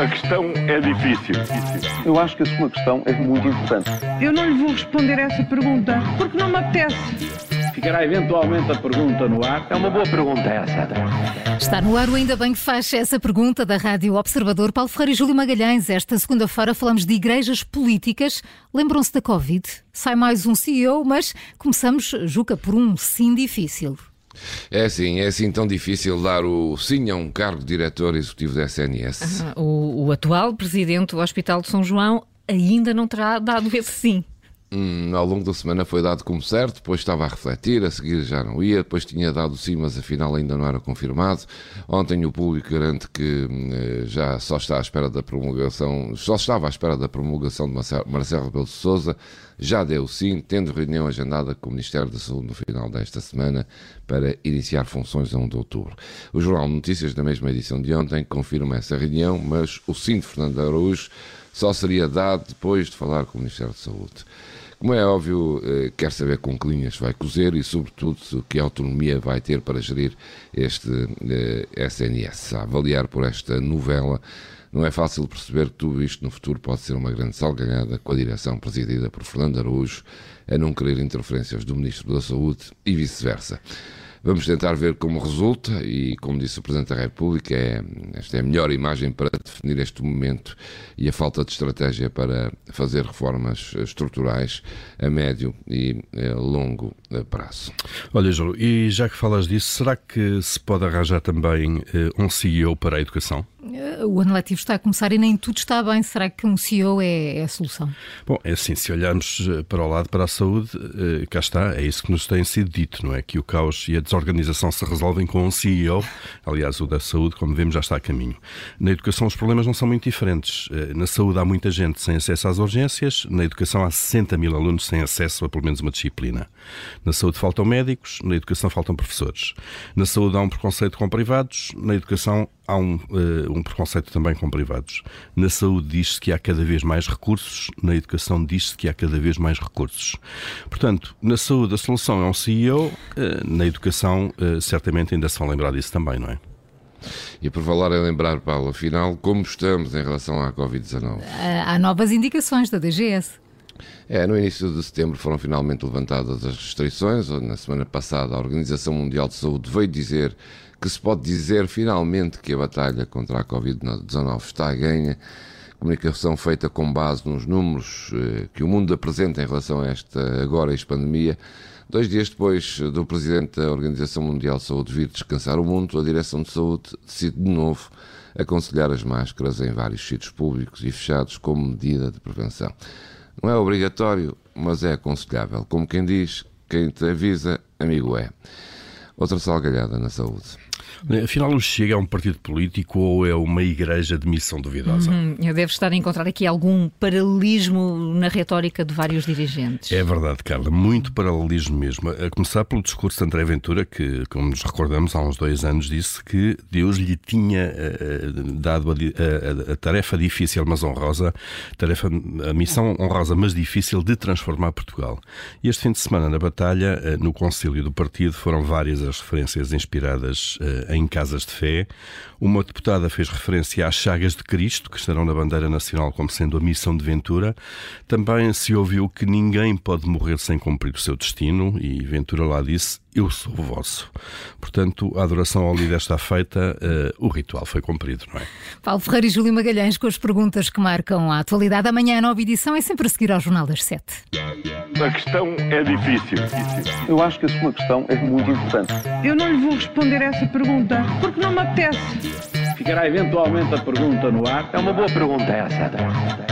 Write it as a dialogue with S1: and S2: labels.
S1: A questão é difícil.
S2: Eu acho que a sua questão é muito importante.
S3: Eu não lhe vou responder essa pergunta porque não me apetece.
S4: Ficará eventualmente a pergunta no ar.
S2: É uma boa pergunta essa.
S5: Está no ar o Ainda Bem que faz essa pergunta da Rádio Observador. Paulo Ferreira e Júlio Magalhães. Esta segunda-feira falamos de igrejas políticas. Lembram-se da Covid? Sai mais um CEO, mas começamos, Juca, por um sim difícil.
S6: É assim, é assim tão difícil dar o sim a um cargo de diretor executivo da SNS.
S5: O, o atual presidente do Hospital de São João ainda não terá dado esse sim.
S6: Hum, ao longo da semana foi dado como certo, depois estava a refletir, a seguir já não ia, depois tinha dado sim, mas afinal ainda não era confirmado. Ontem o público garante que hum, eh, já só está à espera da promulgação, só estava à espera da promulgação de Marcelo, Rebelo de Sousa, já deu sim, tendo reunião agendada com o Ministério da Saúde no final desta semana para iniciar funções a 1 de outubro. O Jornal de Notícias, da mesma edição de ontem, confirma essa reunião, mas o sim de Fernando Araújo só seria dado depois de falar com o Ministério da Saúde. Como é óbvio, eh, quer saber com que linhas vai cozer e, sobretudo, que autonomia vai ter para gerir este SNS. A avaliar por esta novela, não é fácil perceber que tudo isto no futuro pode ser uma grande salganhada com a direção presidida por Fernando Araújo a não querer interferências do Ministro da Saúde e vice-versa. Vamos tentar ver como resulta e, como disse o Presidente da República, é, esta é a melhor imagem para definir este momento e a falta de estratégia para fazer reformas estruturais a médio e a longo prazo.
S7: Olha, Júlio, e já que falas disso, será que se pode arranjar também eh, um CEO para a educação?
S5: O ano letivo está a começar e nem tudo está bem. Será que um CEO é, é, a solução?
S7: Bom, é assim, se olharmos eh, para o lado, para a saúde, eh, cá está, é isso que nos tem sido dito, não é? Que o caos e a desorganização se resolvem com um CEO. Aliás, o da saúde, como vemos, já está a caminho. Na educação, os problemas não são muito diferentes. Eh, na saúde, há muita gente sem acesso às urgências. Na educação, há 60 mil alunos sem acesso a pelo menos uma disciplina. Na saúde, faltam médicos. Na educação, faltam professores. Na saúde, há um preconceito com privados. Na educação, há um, uh, um preconceito também com privados. Na saúde diz-se que há cada vez mais recursos, na educação diz-se que há cada vez mais recursos. Portanto, na saúde a solução é um CEO, uh, eh, na educação uh, certamente ainda se vão lembrar disso também, não é?
S6: E por falar em lembrar, Paulo, afinal, como estamos em relação à Covid-19?
S5: Há novas indicações da DGS.
S6: É, no início de setembro foram finalmente levantadas as restrições. Na semana passada, a Organização Mundial de Saúde veio dizer que se pode dizer finalmente que a batalha contra a Covid-19 está a ganha. Comunicação feita com base nos números eh, que o mundo apresenta em relação a esta agora ex-pandemia. Dois dias depois do Presidente da Organização Mundial de Saúde vir descansar o mundo, a Direção de Saúde decide de novo aconselhar as máscaras em vários sítios públicos e fechados como medida de prevenção. Não é obrigatório, mas é aconselhável. Como quem diz, quem te avisa, amigo é. Outra salgalhada na saúde.
S7: Afinal, o Chega é um partido político ou é uma igreja de missão duvidosa?
S5: Uhum. Deve estar a encontrar aqui algum paralelismo na retórica de vários dirigentes.
S7: É verdade, Carla, muito paralelismo mesmo. A começar pelo discurso de André Ventura, que, como nos recordamos, há uns dois anos disse que Deus lhe tinha uh, dado a, a, a, tarefa difícil, mas honrosa, tarefa, a missão honrosa, mas difícil de transformar Portugal. E este fim de semana, na batalha, uh, no concílio do partido, foram várias as referências inspiradas uh, em casas de fé. Uma deputada fez referência às chagas de Cristo, que estarão na bandeira nacional como sendo a missão de Ventura. Também se ouviu que ninguém pode morrer sem cumprir o seu destino, e Ventura lá disse: Eu sou o vosso. Portanto, a adoração ao líder está feita, uh, o ritual foi cumprido, não é?
S5: Paulo Ferreira e Júlio Magalhães com as perguntas que marcam a atualidade. Amanhã a nova edição é sempre a seguir ao Jornal das Sete.
S1: A questão é difícil.
S2: Eu acho que a sua questão é muito importante.
S3: Eu não lhe vou responder essa pergunta porque não me apetece.
S4: Ficará eventualmente a pergunta no ar.
S2: É uma boa pergunta essa.